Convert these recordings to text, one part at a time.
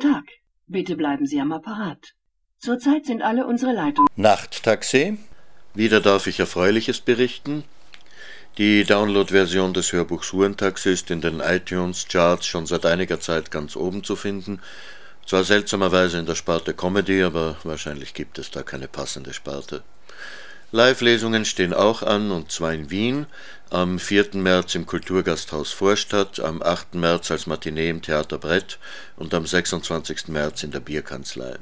Tag. Bitte bleiben Sie am Apparat. Zurzeit sind alle unsere Leitungen. Nachttaxi. Wieder darf ich Erfreuliches berichten. Die Download-Version des Hörbuchs Hurentaxi ist in den iTunes-Charts schon seit einiger Zeit ganz oben zu finden. Zwar seltsamerweise in der Sparte Comedy, aber wahrscheinlich gibt es da keine passende Sparte. Live-Lesungen stehen auch an, und zwar in Wien, am 4. März im Kulturgasthaus Vorstadt, am 8. März als Matinee im Theater Brett und am 26. März in der Bierkanzlei.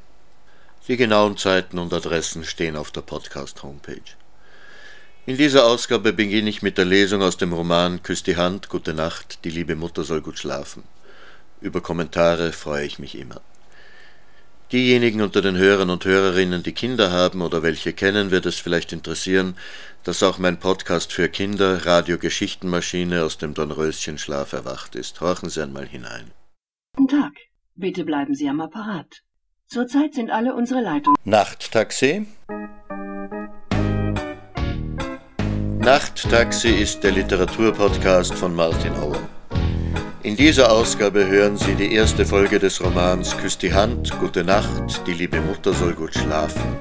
Die genauen Zeiten und Adressen stehen auf der Podcast-Homepage. In dieser Ausgabe beginne ich mit der Lesung aus dem Roman Küss die Hand, gute Nacht, die liebe Mutter soll gut schlafen. Über Kommentare freue ich mich immer. Diejenigen unter den Hörern und Hörerinnen, die Kinder haben oder welche kennen, wird es vielleicht interessieren, dass auch mein Podcast für Kinder Radio Geschichtenmaschine aus dem Dornröschenschlaf erwacht ist. Horchen Sie einmal hinein. Guten Tag. Bitte bleiben Sie am Apparat. Zurzeit sind alle unsere Leitungen. Nachttaxi. Nachttaxi ist der Literaturpodcast von Martin Auer. In dieser Ausgabe hören Sie die erste Folge des Romans Küss die Hand, gute Nacht, die liebe Mutter soll gut schlafen.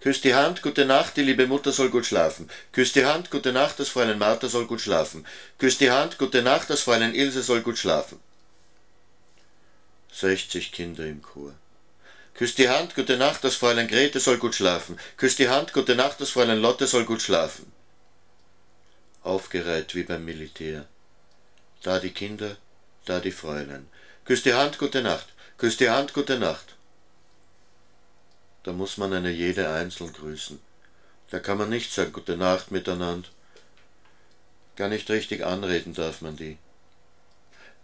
Küss die Hand, gute Nacht, die liebe Mutter soll gut schlafen. Küss die Hand, gute Nacht, das Fräulein Martha soll gut schlafen. Küss die Hand, gute Nacht, das Fräulein Ilse soll gut schlafen. 60 Kinder im Chor. Küss die Hand, gute Nacht, das Fräulein Grete soll gut schlafen. Küss die Hand, gute Nacht, das Fräulein Lotte soll gut schlafen. Aufgereiht wie beim Militär. Da die Kinder, da die Fräulein. Küss die Hand, gute Nacht. Küss die Hand, gute Nacht. Da muss man eine jede einzeln grüßen. Da kann man nicht sagen, gute Nacht miteinander. Gar nicht richtig anreden darf man die.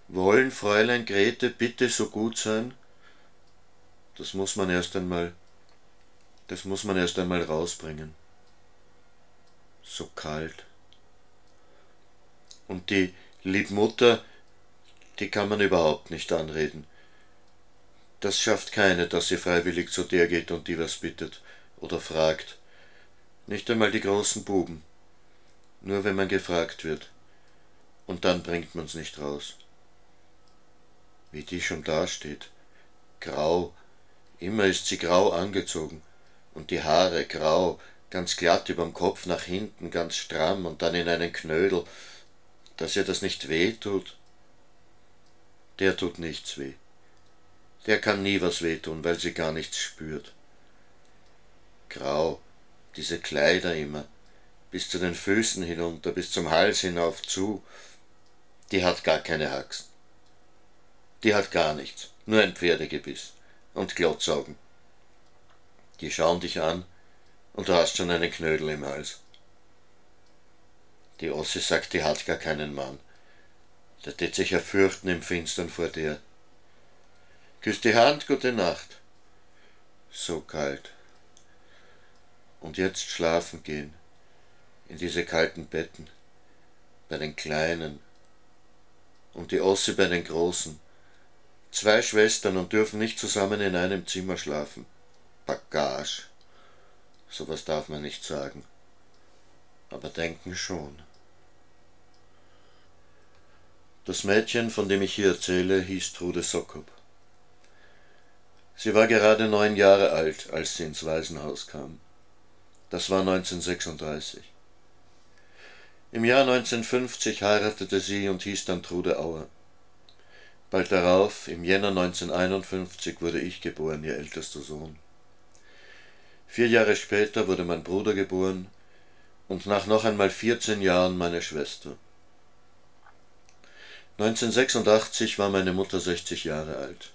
Wollen Fräulein Grete bitte so gut sein? Das muss man erst einmal, das muss man erst einmal rausbringen. So kalt. Und die Liebmutter, die kann man überhaupt nicht anreden. Das schafft keine, dass sie freiwillig zu der geht und die was bittet oder fragt. Nicht einmal die großen Buben. Nur wenn man gefragt wird. Und dann bringt man's nicht raus. Wie die schon dasteht. Grau, Immer ist sie grau angezogen und die Haare grau, ganz glatt überm Kopf nach hinten, ganz stramm und dann in einen Knödel, dass ihr das nicht weh tut. Der tut nichts weh. Der kann nie was wehtun, weil sie gar nichts spürt. Grau, diese Kleider immer, bis zu den Füßen hinunter, bis zum Hals hinauf zu, die hat gar keine Haxen. Die hat gar nichts, nur ein Pferdegebiss und Glotzaugen. Die schauen dich an und du hast schon einen Knödel im Hals. Die Ossi sagt, die hat gar keinen Mann. Der tät sich ja fürchten im Finstern vor dir. Küss die Hand, gute Nacht. So kalt. Und jetzt schlafen gehen, in diese kalten Betten, bei den Kleinen und die Ossi bei den Großen Zwei Schwestern und dürfen nicht zusammen in einem Zimmer schlafen. Bagage. Sowas darf man nicht sagen. Aber denken schon. Das Mädchen, von dem ich hier erzähle, hieß Trude Sokop. Sie war gerade neun Jahre alt, als sie ins Waisenhaus kam. Das war 1936. Im Jahr 1950 heiratete sie und hieß dann Trude Auer. Bald darauf, im Jänner 1951, wurde ich geboren, ihr ältester Sohn. Vier Jahre später wurde mein Bruder geboren und nach noch einmal 14 Jahren meine Schwester. 1986 war meine Mutter 60 Jahre alt.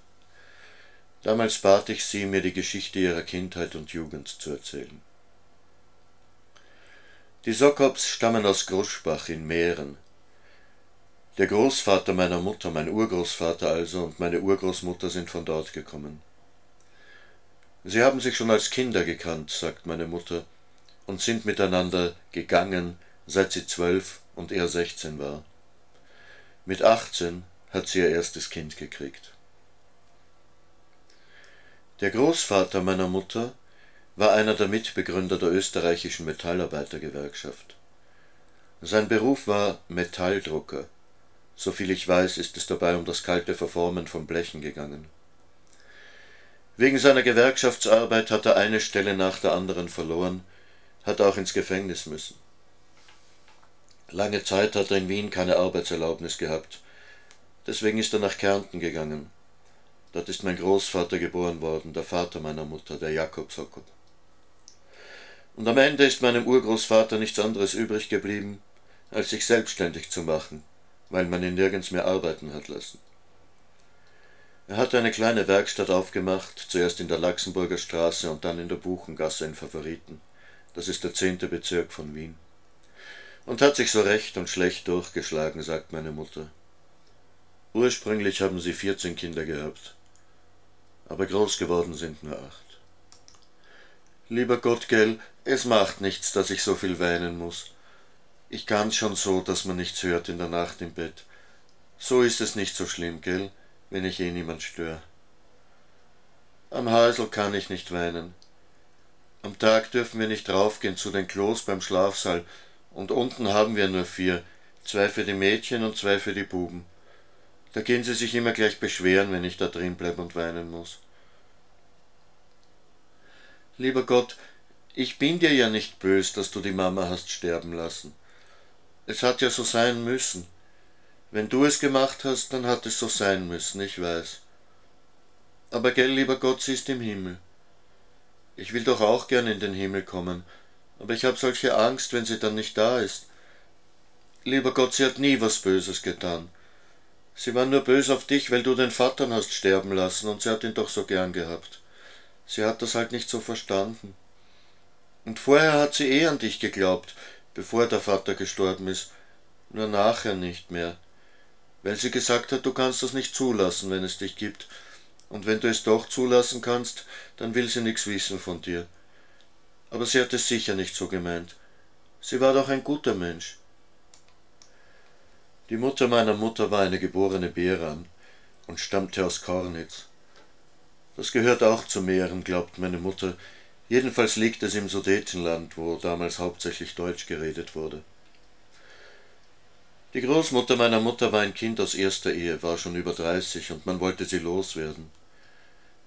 Damals bat ich sie, mir die Geschichte ihrer Kindheit und Jugend zu erzählen. Die Sokops stammen aus Großbach in Mähren, der Großvater meiner Mutter, mein Urgroßvater also, und meine Urgroßmutter sind von dort gekommen. Sie haben sich schon als Kinder gekannt, sagt meine Mutter, und sind miteinander gegangen, seit sie zwölf und er sechzehn war. Mit achtzehn hat sie ihr erstes Kind gekriegt. Der Großvater meiner Mutter war einer der Mitbegründer der österreichischen Metallarbeitergewerkschaft. Sein Beruf war Metalldrucker. Soviel ich weiß, ist es dabei um das kalte Verformen von Blechen gegangen. Wegen seiner Gewerkschaftsarbeit hat er eine Stelle nach der anderen verloren, hat auch ins Gefängnis müssen. Lange Zeit hat er in Wien keine Arbeitserlaubnis gehabt. Deswegen ist er nach Kärnten gegangen. Dort ist mein Großvater geboren worden, der Vater meiner Mutter, der Jakob Sokop. Und am Ende ist meinem Urgroßvater nichts anderes übrig geblieben, als sich selbstständig zu machen, weil man ihn nirgends mehr arbeiten hat lassen. Er hat eine kleine Werkstatt aufgemacht, zuerst in der Laxenburger Straße und dann in der Buchengasse in Favoriten. Das ist der zehnte Bezirk von Wien. Und hat sich so recht und schlecht durchgeschlagen, sagt meine Mutter. Ursprünglich haben sie vierzehn Kinder gehabt, aber groß geworden sind nur acht. Lieber Gott, gell, es macht nichts, dass ich so viel weinen muss. Ich kann's schon so, dass man nichts hört in der Nacht im Bett. So ist es nicht so schlimm, gell? wenn ich eh niemand störe. Am Häusl kann ich nicht weinen. Am Tag dürfen wir nicht raufgehen zu den Klos beim Schlafsaal, und unten haben wir nur vier, zwei für die Mädchen und zwei für die Buben. Da gehen sie sich immer gleich beschweren, wenn ich da drin bleib und weinen muss. Lieber Gott, ich bin dir ja nicht bös, dass du die Mama hast sterben lassen. Es hat ja so sein müssen. Wenn du es gemacht hast, dann hat es so sein müssen, ich weiß. Aber gell, lieber Gott, sie ist im Himmel. Ich will doch auch gern in den Himmel kommen, aber ich habe solche Angst, wenn sie dann nicht da ist. Lieber Gott, sie hat nie was Böses getan. Sie war nur bös auf dich, weil du den Vater hast sterben lassen, und sie hat ihn doch so gern gehabt. Sie hat das halt nicht so verstanden. Und vorher hat sie eh an dich geglaubt, bevor der Vater gestorben ist, nur nachher nicht mehr weil sie gesagt hat, du kannst das nicht zulassen, wenn es dich gibt, und wenn du es doch zulassen kannst, dann will sie nichts wissen von dir. Aber sie hat es sicher nicht so gemeint. Sie war doch ein guter Mensch. Die Mutter meiner Mutter war eine geborene Beran und stammte aus Kornitz. Das gehört auch zu Mähren, glaubt meine Mutter. Jedenfalls liegt es im Sudetenland, wo damals hauptsächlich Deutsch geredet wurde. Die Großmutter meiner Mutter war ein Kind aus erster Ehe, war schon über dreißig, und man wollte sie loswerden.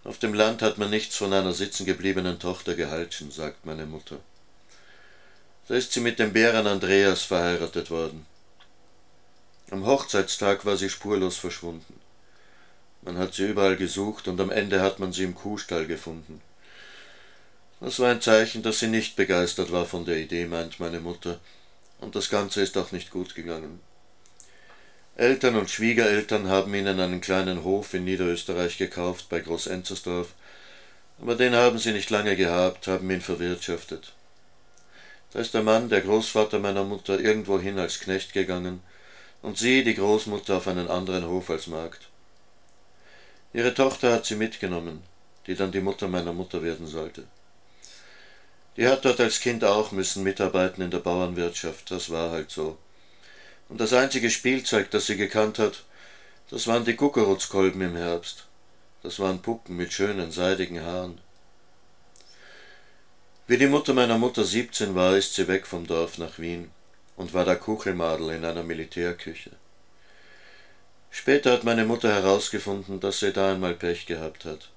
Auf dem Land hat man nichts von einer sitzengebliebenen Tochter gehalten, sagt meine Mutter. Da ist sie mit dem Bären Andreas verheiratet worden. Am Hochzeitstag war sie spurlos verschwunden. Man hat sie überall gesucht und am Ende hat man sie im Kuhstall gefunden. Das war ein Zeichen, dass sie nicht begeistert war von der Idee, meint meine Mutter, und das Ganze ist auch nicht gut gegangen. Eltern und Schwiegereltern haben ihnen einen kleinen Hof in Niederösterreich gekauft bei Großenzersdorf, aber den haben sie nicht lange gehabt, haben ihn verwirtschaftet. Da ist der Mann, der Großvater meiner Mutter, irgendwohin als Knecht gegangen und sie, die Großmutter, auf einen anderen Hof als Magd. Ihre Tochter hat sie mitgenommen, die dann die Mutter meiner Mutter werden sollte. Die hat dort als Kind auch müssen mitarbeiten in der Bauernwirtschaft, das war halt so. Und das einzige Spielzeug, das sie gekannt hat, das waren die Kuckerutzkolben im Herbst. Das waren Puppen mit schönen, seidigen Haaren. Wie die Mutter meiner Mutter siebzehn war, ist sie weg vom Dorf nach Wien und war da Kuchelmadel in einer Militärküche. Später hat meine Mutter herausgefunden, dass sie da einmal Pech gehabt hat.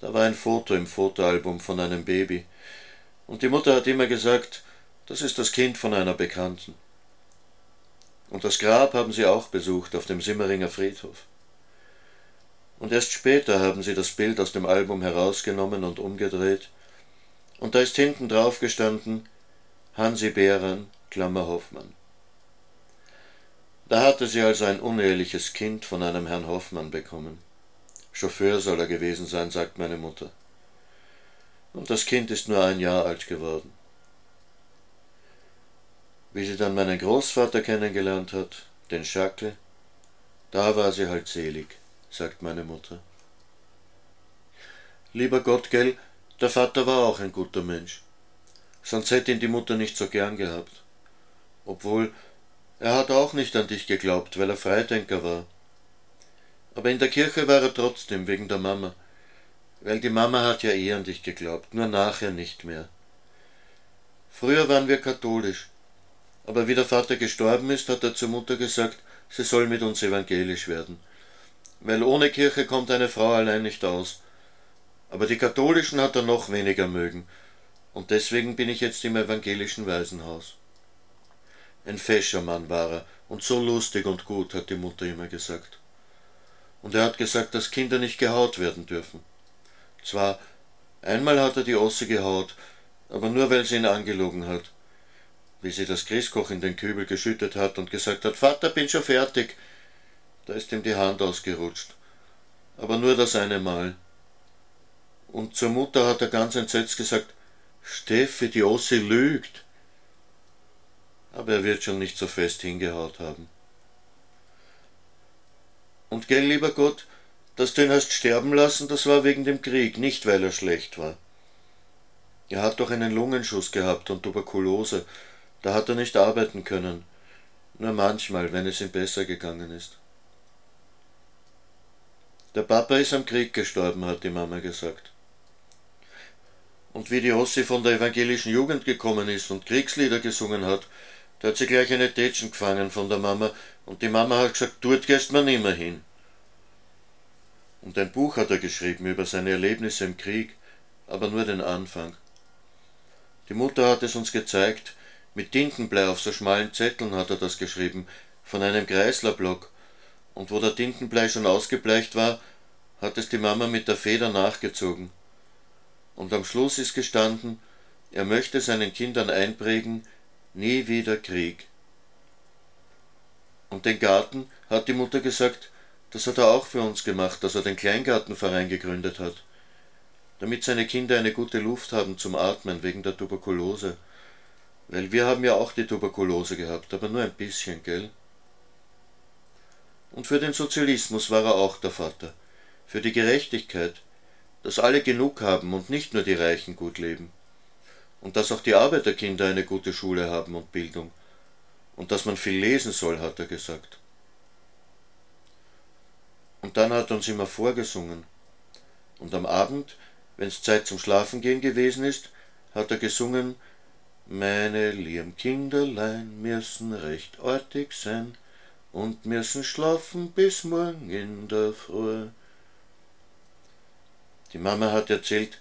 Da war ein Foto im Fotoalbum von einem Baby, und die Mutter hat immer gesagt, das ist das Kind von einer Bekannten. Und das Grab haben sie auch besucht auf dem Simmeringer Friedhof. Und erst später haben sie das Bild aus dem Album herausgenommen und umgedreht, und da ist hinten drauf gestanden Hansi Behren, Klammer Hoffmann. Da hatte sie also ein uneheliches Kind von einem Herrn Hoffmann bekommen. Chauffeur soll er gewesen sein, sagt meine Mutter. Und das Kind ist nur ein Jahr alt geworden. Wie sie dann meinen Großvater kennengelernt hat, den Schackel, da war sie halt selig, sagt meine Mutter. Lieber Gott, gell, der Vater war auch ein guter Mensch. Sonst hätte ihn die Mutter nicht so gern gehabt. Obwohl, er hat auch nicht an dich geglaubt, weil er Freidenker war. Aber in der Kirche war er trotzdem wegen der Mama, weil die Mama hat ja eh an dich geglaubt, nur nachher nicht mehr. Früher waren wir katholisch, Aber wie der Vater gestorben ist, hat er zur Mutter gesagt, sie soll mit uns evangelisch werden. Weil ohne Kirche kommt eine Frau allein nicht aus. Aber die Katholischen hat er noch weniger mögen. Und deswegen bin ich jetzt im evangelischen Waisenhaus. Ein fescher Mann war er und so lustig und gut, hat die Mutter immer gesagt. Und er hat gesagt, dass Kinder nicht gehaut werden dürfen. Zwar, einmal hat er die Osse gehaut, aber nur weil sie ihn angelogen hat wie sie das Christkoch in den Kübel geschüttet hat und gesagt hat, Vater, bin schon fertig. Da ist ihm die Hand ausgerutscht. Aber nur das eine Mal. Und zur Mutter hat er ganz entsetzt gesagt, Steffi, die Ossi lügt. Aber er wird schon nicht so fest hingehaut haben. Und gell, lieber Gott, dass du ihn hast sterben lassen, das war wegen dem Krieg, nicht weil er schlecht war. Er hat doch einen Lungenschuss gehabt und Tuberkulose, da hat er nicht arbeiten können, nur manchmal, wenn es ihm besser gegangen ist. Der Papa ist am Krieg gestorben, hat die Mama gesagt. Und wie die Ossi von der evangelischen Jugend gekommen ist und Kriegslieder gesungen hat, da hat sie gleich eine Tätschen gefangen von der Mama und die Mama hat gesagt, dort gehst man nimmer hin. Und ein Buch hat er geschrieben über seine Erlebnisse im Krieg, aber nur den Anfang. Die Mutter hat es uns gezeigt, mit Tintenblei auf so schmalen Zetteln hat er das geschrieben, von einem Kreislerblock. Und wo der Tintenblei schon ausgebleicht war, hat es die Mama mit der Feder nachgezogen. Und am Schluss ist gestanden, er möchte seinen Kindern einprägen, nie wieder Krieg. Und den Garten, hat die Mutter gesagt, das hat er auch für uns gemacht, dass er den Kleingartenverein gegründet hat, damit seine Kinder eine gute Luft haben zum Atmen wegen der Tuberkulose. Weil wir haben ja auch die Tuberkulose gehabt, aber nur ein bisschen, gell? Und für den Sozialismus war er auch der Vater. Für die Gerechtigkeit, dass alle genug haben und nicht nur die Reichen gut leben. Und dass auch die Arbeiterkinder eine gute Schule haben und Bildung. Und dass man viel lesen soll, hat er gesagt. Und dann hat er uns immer vorgesungen. Und am Abend, wenn's Zeit zum Schlafengehen gewesen ist, hat er gesungen meine lieben Kinderlein müssen recht artig sein und müssen schlafen bis morgen in der Früh. Die Mama hat erzählt,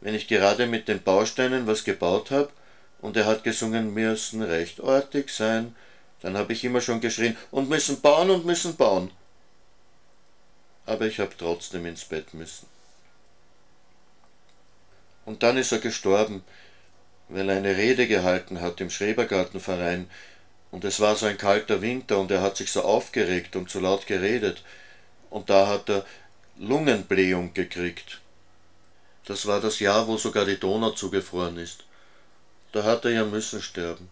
wenn ich gerade mit den Bausteinen was gebaut hab und er hat gesungen, müssen recht artig sein, dann hab ich immer schon geschrien, und müssen bauen und müssen bauen. Aber ich hab trotzdem ins Bett müssen. Und dann ist er gestorben, weil er eine Rede gehalten hat im Schrebergartenverein, und es war so ein kalter Winter und er hat sich so aufgeregt und so laut geredet, und da hat er Lungenblähung gekriegt. Das war das Jahr, wo sogar die Donau zugefroren ist. Da hat er ja müssen sterben.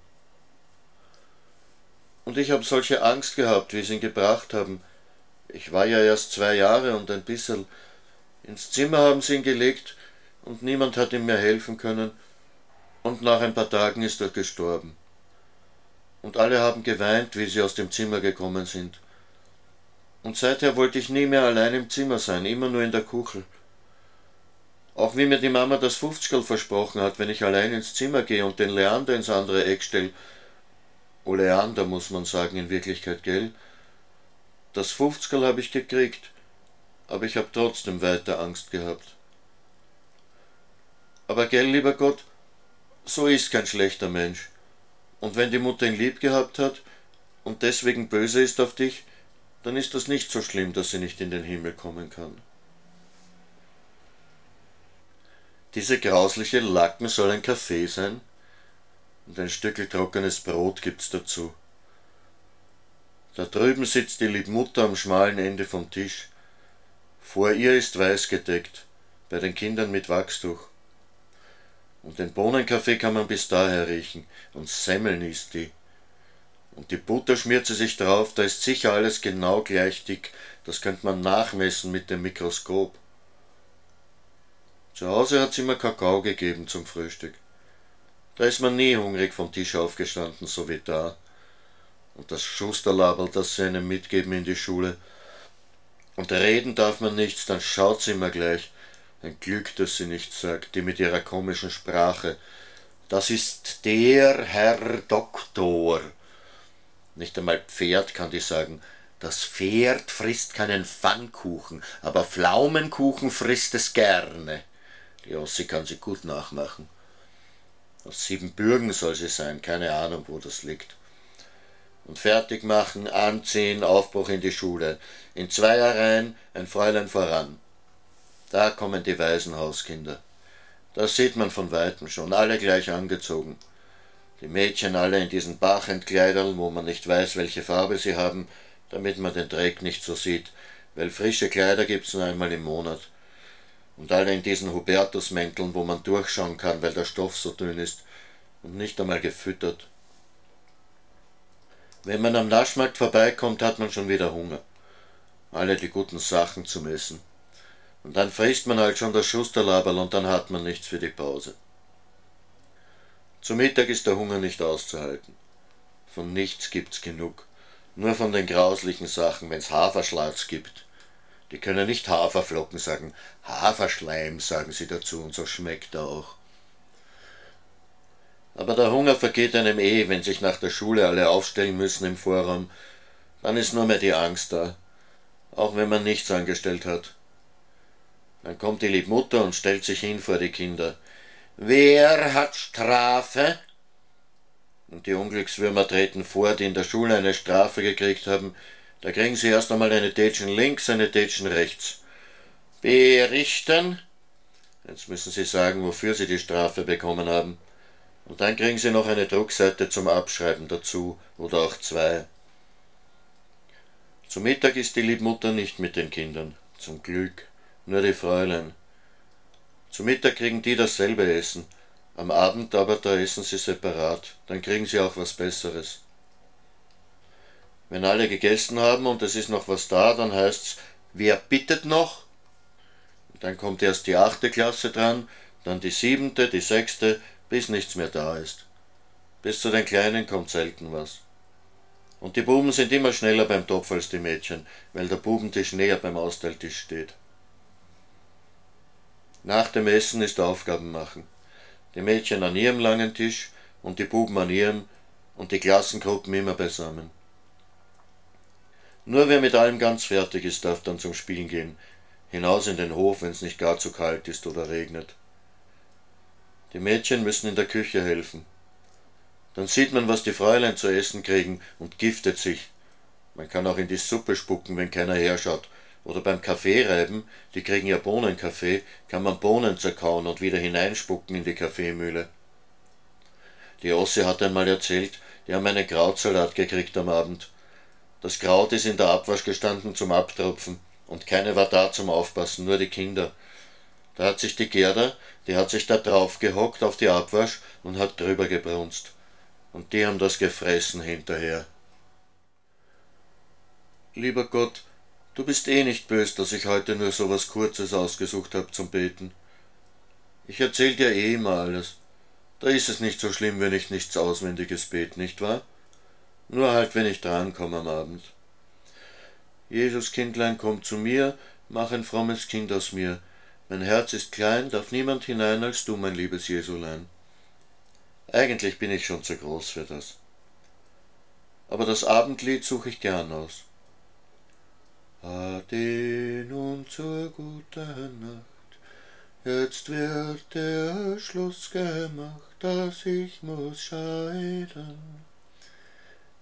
Und ich habe solche Angst gehabt, wie sie ihn gebracht haben. Ich war ja erst zwei Jahre und ein bisschen. Ins Zimmer haben sie ihn gelegt und niemand hat ihm mehr helfen können und nach ein paar Tagen ist er gestorben. Und alle haben geweint, wie sie aus dem Zimmer gekommen sind. Und seither wollte ich nie mehr allein im Zimmer sein, immer nur in der Kuchel. Auch wie mir die Mama das Fünfzigerl versprochen hat, wenn ich allein ins Zimmer gehe und den Leander ins andere Eck stelle. Oleander muss man sagen in Wirklichkeit, gell? Das Fünfzigerl habe ich gekriegt, aber ich habe trotzdem weiter Angst gehabt. Aber gell, lieber Gott, so ist kein schlechter Mensch. Und wenn die Mutter ihn lieb gehabt hat und deswegen böse ist auf dich, dann ist das nicht so schlimm, dass sie nicht in den Himmel kommen kann. Diese grausliche Lacken soll ein Kaffee sein und ein Stückel trockenes Brot gibt's dazu. Da drüben sitzt die liebe Mutter am schmalen Ende vom Tisch. Vor ihr ist weiß gedeckt, bei den Kindern mit Wachstuch. Und den Bohnenkaffee kann man bis daher riechen. Und Semmeln ist die. Und die Butter schmiert sie sich drauf, da ist sicher alles genau gleich dick. Das könnte man nachmessen mit dem Mikroskop. Zu Hause hat sie mir Kakao gegeben zum Frühstück. Da ist man nie hungrig vom Tisch aufgestanden, so wie da. Und das Schusterlabel, das sie einem mitgeben in die Schule. Und reden darf man nichts, dann schaut sie immer gleich. Ein Glück, dass sie nichts sagt, die mit ihrer komischen Sprache. Das ist der Herr Doktor. Nicht einmal Pferd kann die sagen. Das Pferd frisst keinen Pfannkuchen, aber Pflaumenkuchen frisst es gerne. Die Ossi kann sie gut nachmachen. Aus Siebenbürgen soll sie sein, keine Ahnung, wo das liegt. Und fertig machen, anziehen, Aufbruch in die Schule. In Zweierreihen ein Fräulein voran. Da kommen die Waisenhauskinder. Das sieht man von weitem schon, alle gleich angezogen. Die Mädchen alle in diesen Bachentkleidern, wo man nicht weiß, welche Farbe sie haben, damit man den Dreck nicht so sieht, weil frische Kleider gibt's nur einmal im Monat. Und alle in diesen Hubertusmänteln, wo man durchschauen kann, weil der Stoff so dünn ist und nicht einmal gefüttert. Wenn man am Naschmarkt vorbeikommt, hat man schon wieder Hunger. Alle die guten Sachen zum Essen. Und dann frisst man halt schon das Schusterlaberl und dann hat man nichts für die Pause. Zu Mittag ist der Hunger nicht auszuhalten. Von nichts gibt's genug. Nur von den grauslichen Sachen, wenn's Haferschlatz gibt. Die können nicht Haferflocken sagen, Haferschleim sagen sie dazu und so schmeckt er auch. Aber der Hunger vergeht einem eh, wenn sich nach der Schule alle aufstellen müssen im Vorraum. Dann ist nur mehr die Angst da, auch wenn man nichts angestellt hat. Dann kommt die Liebmutter und stellt sich hin vor die Kinder. Wer hat Strafe? und die Unglückswürmer treten vor, die in der Schule eine Strafe gekriegt haben, da kriegen sie erst einmal eine Tätschen links, eine Tätschen rechts. Berichten. Jetzt müssen sie sagen, wofür sie die Strafe bekommen haben. Und dann kriegen sie noch eine Druckseite zum Abschreiben dazu oder auch zwei. Zum Mittag ist die Liebmutter nicht mit den Kindern, zum Glück, nur die Fräulein. Zum Mittag kriegen die dasselbe Essen, am Abend aber, da essen sie separat, dann kriegen sie auch was Besseres. Wenn alle gegessen haben und es ist noch was da, dann heißt's, wer bittet noch? Dann kommt erst die achte Klasse dran, dann die siebente, die sechste, bis nichts mehr da ist. Bis zu den Kleinen kommt selten was. Und die Buben sind immer schneller beim Topf als die Mädchen, weil der Bubentisch näher beim Austeiltisch steht. Nach dem Essen ist Aufgaben machen die Mädchen an ihrem langen Tisch und die Buben an ihrem und die Klassengruppen immer beisammen. Nur wer mit allem ganz fertig ist, darf dann zum Spielen gehen, hinaus in den Hof, wenn es nicht gar zu kalt ist oder regnet. Die Mädchen müssen in der Küche helfen. Dann sieht man, was die Fräulein zu essen kriegen und giftet sich. Man kann auch in die Suppe spucken, wenn keiner herschaut, oder beim Kaffeereiben, die kriegen ja Bohnenkaffee, kann man Bohnen zerkauen und wieder hineinspucken in die Kaffeemühle. Die Ossi hat einmal erzählt, die haben einen Krautsalat gekriegt am Abend. Das Kraut ist in der Abwasch gestanden zum Abtropfen und keine war da zum Aufpassen, nur die Kinder. Da hat sich die Gerda, die hat sich da drauf gehockt auf die Abwasch und hat drüber gebrunst. Und die haben das gefressen hinterher. Lieber Gott, Du bist eh nicht bös, dass ich heute nur so was Kurzes ausgesucht hab zum Beten. Ich erzähl dir eh immer alles. Da ist es nicht so schlimm, wenn ich nichts Auswendiges bete, nicht wahr? Nur halt, wenn ich drankomme am Abend. Jesus Kindlein, komm zu mir, mach ein frommes Kind aus mir. Mein Herz ist klein, darf niemand hinein als du, mein liebes Jesulein. Eigentlich bin ich schon zu groß für das. Aber das Abendlied suche ich gern aus. Ade nun zur guten Nacht. Jetzt wird der Schluss gemacht, dass ich muss scheiden.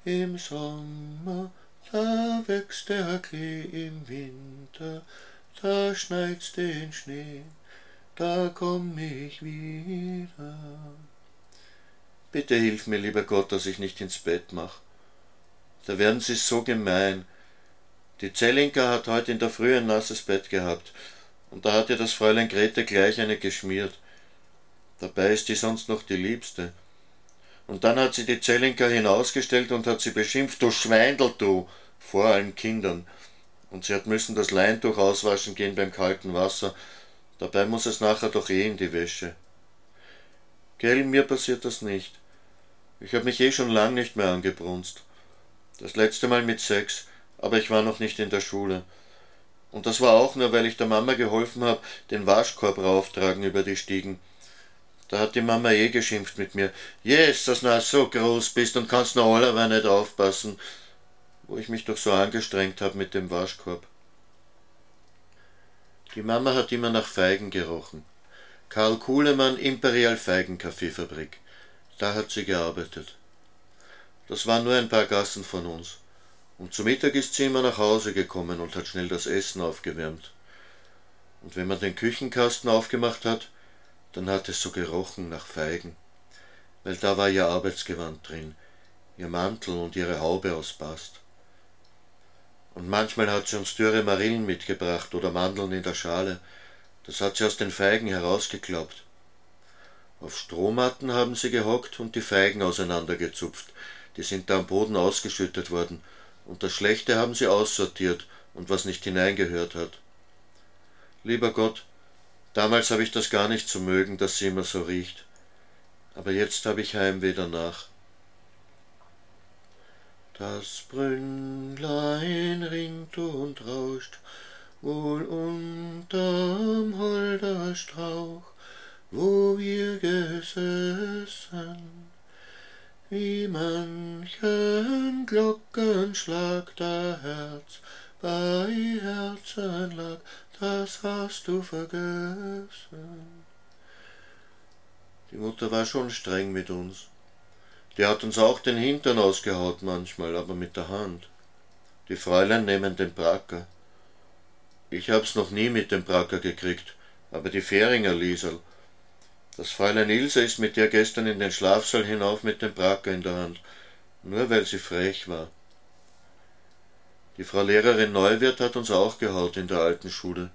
Im Sommer, da wächst der Klee, im Winter, da schneit's den Schnee, da komm ich wieder. Bitte hilf mir, lieber Gott, dass ich nicht ins Bett mach. Da werden sie so gemein, die Zellinka hat heute in der Früh ein nasses Bett gehabt, und da hat ihr das Fräulein Grete gleich eine geschmiert. Dabei ist die sonst noch die Liebste. Und dann hat sie die Zellinka hinausgestellt und hat sie beschimpft, du Schweindel, du, vor allen Kindern. Und sie hat müssen das Leintuch auswaschen gehen beim kalten Wasser. Dabei muss es nachher doch eh in die Wäsche. Gell, mir passiert das nicht. Ich habe mich eh schon lang nicht mehr angebrunst. Das letzte Mal mit sechs aber ich war noch nicht in der Schule. Und das war auch nur, weil ich der Mama geholfen habe, den Waschkorb rauftragen über die Stiegen. Da hat die Mama eh geschimpft mit mir. Yes, dass du so groß bist und kannst noch allerweil nicht aufpassen, wo ich mich doch so angestrengt habe mit dem Waschkorb. Die Mama hat immer nach Feigen gerochen. Karl Kuhlemann, Imperial Feigenkaffeefabrik. Da hat sie gearbeitet. Das waren nur ein paar Gassen von uns. Und zu Mittag ist sie immer nach Hause gekommen und hat schnell das Essen aufgewärmt. Und wenn man den Küchenkasten aufgemacht hat, dann hat es so gerochen nach Feigen, weil da war ihr Arbeitsgewand drin, ihr Mantel und ihre Haube aus Bast. Und manchmal hat sie uns dürre Marillen mitgebracht oder Mandeln in der Schale, das hat sie aus den Feigen herausgeklappt. Auf Strohmatten haben sie gehockt und die Feigen auseinandergezupft, die sind da am Boden ausgeschüttet worden, und das Schlechte haben sie aussortiert und was nicht hineingehört hat. Lieber Gott, damals habe ich das gar nicht zu mögen, dass sie immer so riecht. Aber jetzt habe ich Heimweh danach. Das Brünnlein ringt und rauscht, wohl unterm Holderstrauch, wo wir gesessen. Wie manchen Glockenschlag der Herz bei Herzen lag, das hast du vergessen. Die Mutter war schon streng mit uns. Die hat uns auch den Hintern ausgehaut manchmal, aber mit der Hand. Die Fräulein nehmen den Bracker. Ich hab's noch nie mit dem Bracker gekriegt, aber die Fähringer Liesel. Das Fräulein Ilse ist mit der gestern in den Schlafsaal hinauf mit dem Bracker in der Hand, nur weil sie frech war. Die Frau Lehrerin Neuwirth hat uns auch gehaut in der alten Schule,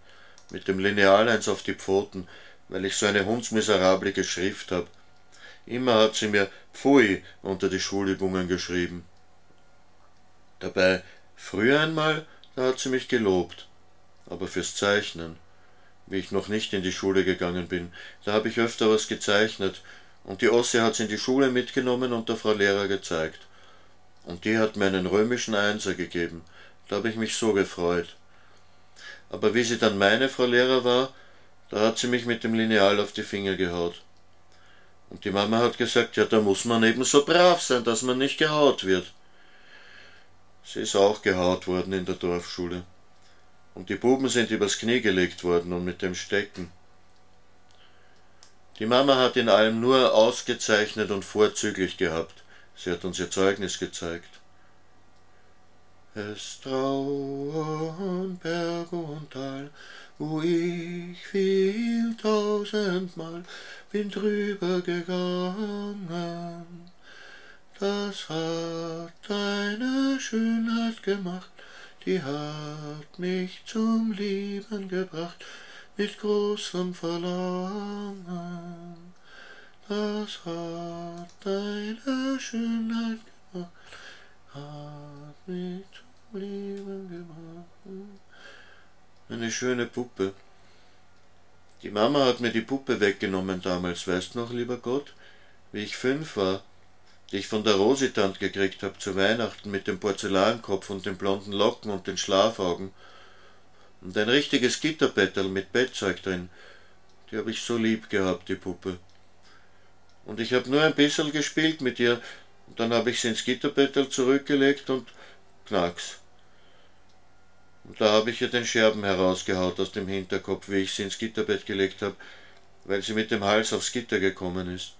mit dem Lineal eins auf die Pfoten, weil ich so eine hundsmiserable Schrift hab. Immer hat sie mir Pfui unter die Schulübungen geschrieben. Dabei, früher einmal, da hat sie mich gelobt, aber fürs Zeichnen. Wie ich noch nicht in die Schule gegangen bin, da habe ich öfter was gezeichnet, und die Ossi hat's in die Schule mitgenommen und der Frau Lehrer gezeigt. Und die hat mir einen römischen Einser gegeben, da habe ich mich so gefreut. Aber wie sie dann meine Frau Lehrer war, da hat sie mich mit dem Lineal auf die Finger gehaut. Und die Mama hat gesagt, ja, da muss man eben so brav sein, dass man nicht gehaut wird. Sie ist auch gehaut worden in der Dorfschule. Und die Buben sind übers Knie gelegt worden und mit dem Stecken. Die Mama hat in allem nur ausgezeichnet und vorzüglich gehabt. Sie hat uns ihr Zeugnis gezeigt. Es trauern Berg und Tal, wo ich viel tausendmal bin drüber gegangen. Das hat deine Schönheit gemacht, die hat mich zum Lieben gebracht, mit großem Verlangen. Das hat deine Schönheit gemacht, hat mich zum Leben gebracht. Eine schöne Puppe. Die Mama hat mir die Puppe weggenommen damals, weißt noch, lieber Gott, wie ich fünf war, die ich von der Rositant gekriegt hab zu Weihnachten mit dem Porzellankopf und den blonden Locken und den Schlafaugen. Und ein richtiges Gitterbettel mit Bettzeug drin. Die hab ich so lieb gehabt, die Puppe. Und ich hab nur ein bisschen gespielt mit ihr, und dann hab ich sie ins Gitterbettel zurückgelegt und knacks. Und da habe ich ihr den Scherben herausgehaut aus dem Hinterkopf, wie ich sie ins Gitterbett gelegt habe, weil sie mit dem Hals aufs Gitter gekommen ist.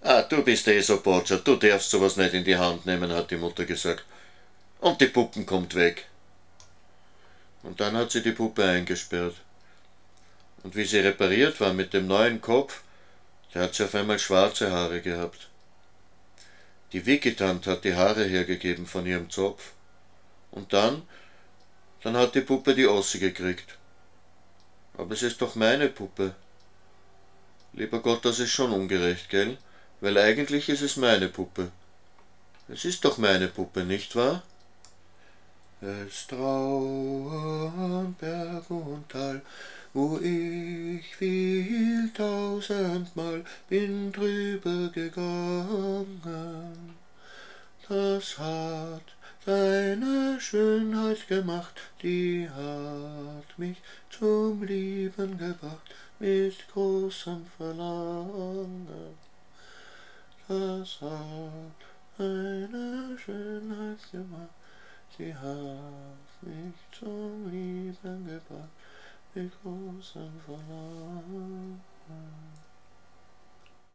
Ah, du bist eh so Botscher, du darfst sowas nicht in die Hand nehmen, hat die Mutter gesagt. Und die Puppen kommt weg. Und dann hat sie die Puppe eingesperrt. Und wie sie repariert war mit dem neuen Kopf, da hat sie auf einmal schwarze Haare gehabt. Die Wikitant hat die Haare hergegeben von ihrem Zopf. Und dann, dann hat die Puppe die Ossi gekriegt. Aber es ist doch meine Puppe. Lieber Gott, das ist schon ungerecht, gell? Weil eigentlich ist es meine Puppe. Es ist doch meine Puppe, nicht wahr? Es trauern Berg und Tal, wo ich viel tausendmal bin drüber gegangen. Das hat deine Schönheit gemacht, die hat mich zum Lieben gebracht mit großem Verlangen. Das hat deine Schönheit gemacht, sie hat mich zum Lieben gebracht it goes love.